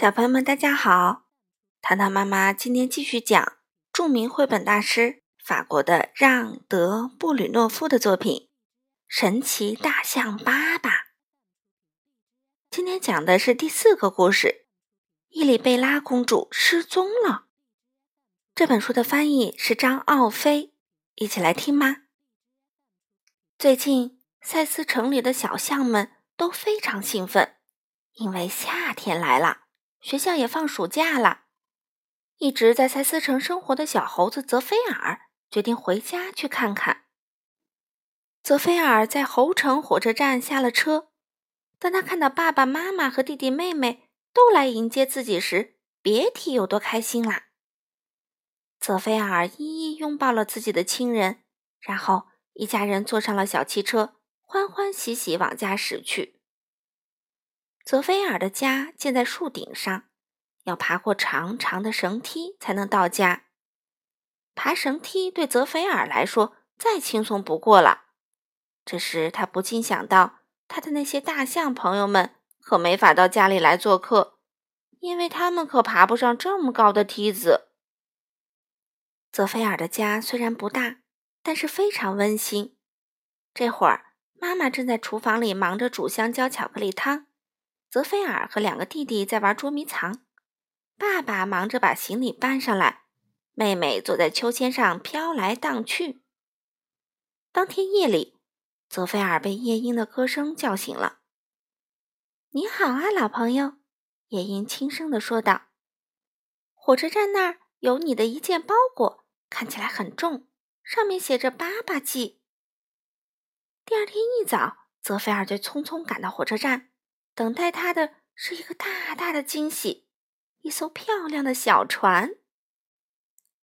小朋友们，大家好！糖糖妈妈今天继续讲著名绘本大师法国的让·德·布吕诺夫的作品《神奇大象爸爸》。今天讲的是第四个故事：伊丽贝拉公主失踪了。这本书的翻译是张奥飞，一起来听吗？最近，塞斯城里的小象们都非常兴奋，因为夏天来了。学校也放暑假了，一直在塞斯城生活的小猴子泽菲尔决定回家去看看。泽菲尔在猴城火车站下了车，当他看到爸爸妈妈和弟弟妹妹都来迎接自己时，别提有多开心啦！泽菲尔一一拥抱了自己的亲人，然后一家人坐上了小汽车，欢欢喜喜往家驶去。泽菲尔的家建在树顶上，要爬过长长的绳梯才能到家。爬绳梯对泽菲尔来说再轻松不过了。这时他不禁想到，他的那些大象朋友们可没法到家里来做客，因为他们可爬不上这么高的梯子。泽菲尔的家虽然不大，但是非常温馨。这会儿，妈妈正在厨房里忙着煮香蕉巧克力汤。泽菲尔和两个弟弟在玩捉迷藏，爸爸忙着把行李搬上来，妹妹坐在秋千上飘来荡去。当天夜里，泽菲尔被夜莺的歌声叫醒了。“你好啊，老朋友！”夜莺轻声地说道。“火车站那儿有你的一件包裹，看起来很重，上面写着‘爸爸寄’。”第二天一早，泽菲尔就匆匆赶到火车站。等待他的是一个大大的惊喜，一艘漂亮的小船。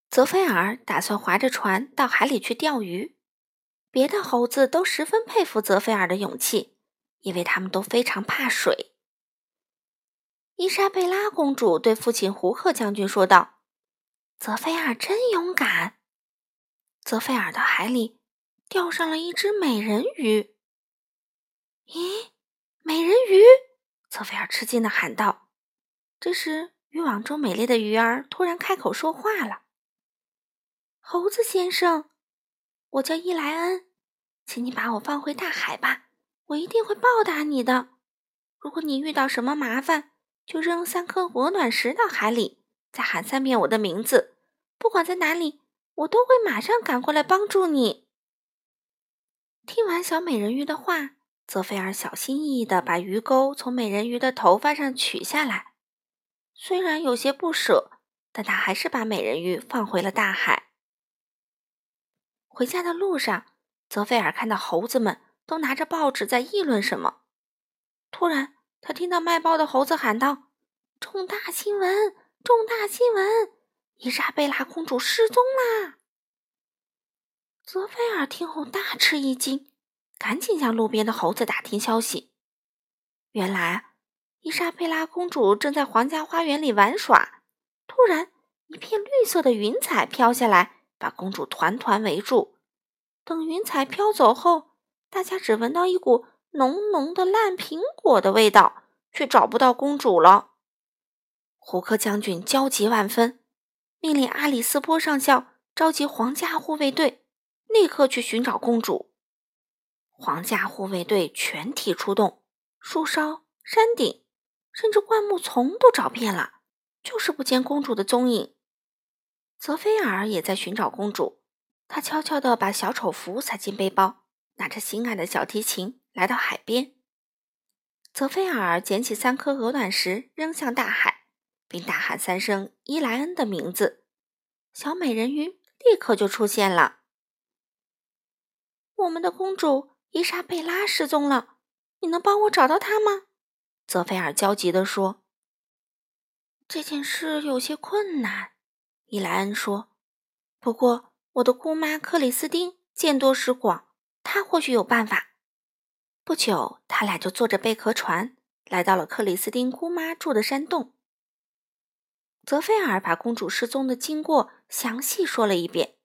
泽菲尔打算划着船到海里去钓鱼。别的猴子都十分佩服泽菲尔的勇气，因为他们都非常怕水。伊莎贝拉公主对父亲胡克将军说道：“泽菲尔真勇敢。”泽菲尔到海里钓上了一只美人鱼。咦？美人鱼，泽菲尔吃惊的喊道。这时，渔网中美丽的鱼儿突然开口说话了：“猴子先生，我叫伊莱恩，请你把我放回大海吧，我一定会报答你的。如果你遇到什么麻烦，就扔三颗鹅卵石到海里，再喊三遍我的名字，不管在哪里，我都会马上赶过来帮助你。”听完小美人鱼的话。泽菲尔小心翼翼地把鱼钩从美人鱼的头发上取下来，虽然有些不舍，但他还是把美人鱼放回了大海。回家的路上，泽菲尔看到猴子们都拿着报纸在议论什么。突然，他听到卖报的猴子喊道：“重大新闻！重大新闻！伊莎贝拉公主失踪啦！”泽菲尔听后大吃一惊。赶紧向路边的猴子打听消息。原来，伊莎贝拉公主正在皇家花园里玩耍。突然，一片绿色的云彩飘下来，把公主团团围住。等云彩飘走后，大家只闻到一股浓浓的烂苹果的味道，却找不到公主了。胡克将军焦急万分，命令阿里斯波上校召集皇家护卫队，立刻去寻找公主。皇家护卫队全体出动，树梢、山顶，甚至灌木丛都找遍了，就是不见公主的踪影。泽菲尔也在寻找公主，他悄悄地把小丑服塞进背包，拿着心爱的小提琴来到海边。泽菲尔捡起三颗鹅卵石扔向大海，并大喊三声伊莱恩的名字，小美人鱼立刻就出现了。我们的公主。伊莎贝拉失踪了，你能帮我找到她吗？泽菲尔焦急地说。“这件事有些困难。”伊莱恩说，“不过我的姑妈克里斯汀见多识广，她或许有办法。”不久，他俩就坐着贝壳船来到了克里斯汀姑妈住的山洞。泽菲尔把公主失踪的经过详细说了一遍。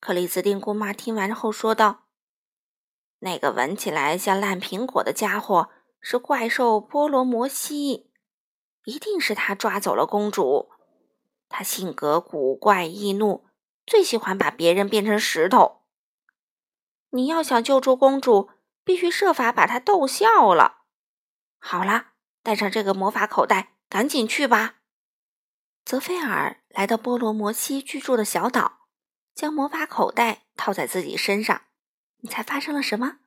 克里斯汀姑妈听完后说道。那个闻起来像烂苹果的家伙是怪兽波罗摩西。一定是他抓走了公主。他性格古怪易怒，最喜欢把别人变成石头。你要想救出公主，必须设法把她逗笑了。好了，带上这个魔法口袋，赶紧去吧。泽菲尔来到波罗摩西居住的小岛，将魔法口袋套在自己身上。你猜发生了什么？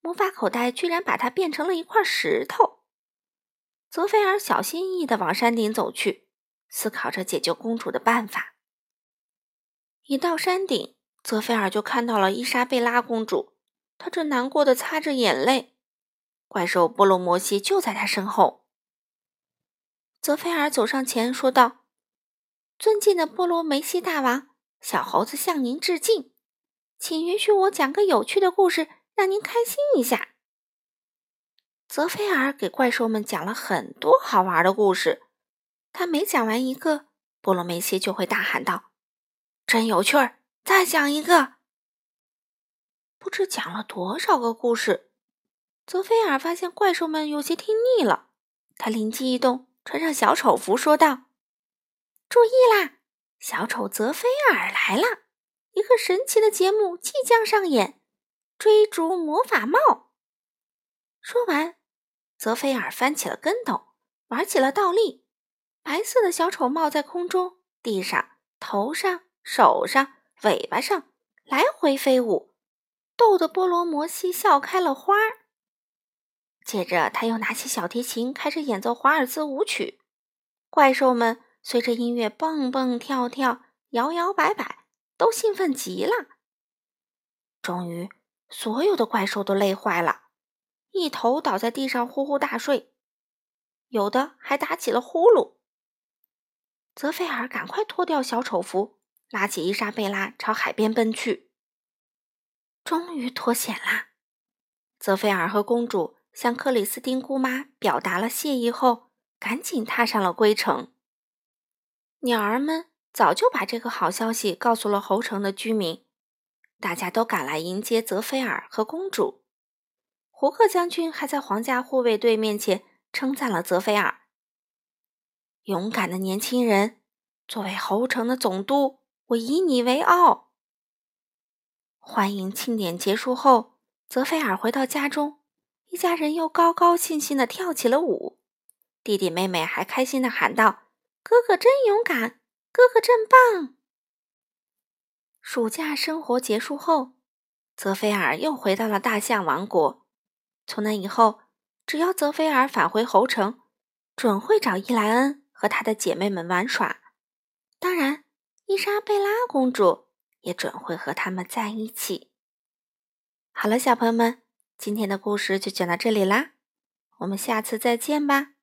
魔法口袋居然把它变成了一块石头。泽菲尔小心翼翼地往山顶走去，思考着解救公主的办法。一到山顶，泽菲尔就看到了伊莎贝拉公主，她正难过的擦着眼泪。怪兽波罗摩西就在她身后。泽菲尔走上前说道。尊敬的波罗梅西大王，小猴子向您致敬，请允许我讲个有趣的故事，让您开心一下。泽菲尔给怪兽们讲了很多好玩的故事，他每讲完一个，波罗梅西就会大喊道：“真有趣儿，再讲一个！”不知讲了多少个故事，泽菲尔发现怪兽们有些听腻了，他灵机一动，穿上小丑服，说道。注意啦！小丑泽菲尔来了，一个神奇的节目即将上演——追逐魔法帽。说完，泽菲尔翻起了跟斗，玩起了倒立。白色的小丑帽在空中、地上、头上、手上、尾巴上来回飞舞，逗得波罗摩西笑开了花。接着，他又拿起小提琴，开始演奏华尔兹舞曲。怪兽们。随着音乐蹦蹦跳跳、摇摇摆摆，都兴奋极了。终于，所有的怪兽都累坏了，一头倒在地上呼呼大睡，有的还打起了呼噜。泽菲尔赶快脱掉小丑服，拉起伊莎贝拉朝海边奔去。终于脱险啦！泽菲尔和公主向克里斯汀姑妈表达了谢意后，赶紧踏上了归程。鸟儿们早就把这个好消息告诉了侯城的居民，大家都赶来迎接泽菲尔和公主。胡克将军还在皇家护卫队面前称赞了泽菲尔：“勇敢的年轻人，作为侯城的总督，我以你为傲。”欢迎庆典结束后，泽菲尔回到家中，一家人又高高兴兴地跳起了舞，弟弟妹妹还开心地喊道。哥哥真勇敢，哥哥真棒。暑假生活结束后，泽菲尔又回到了大象王国。从那以后，只要泽菲尔返回侯城，准会找伊莱恩和他的姐妹们玩耍。当然，伊莎贝拉公主也准会和他们在一起。好了，小朋友们，今天的故事就讲到这里啦，我们下次再见吧。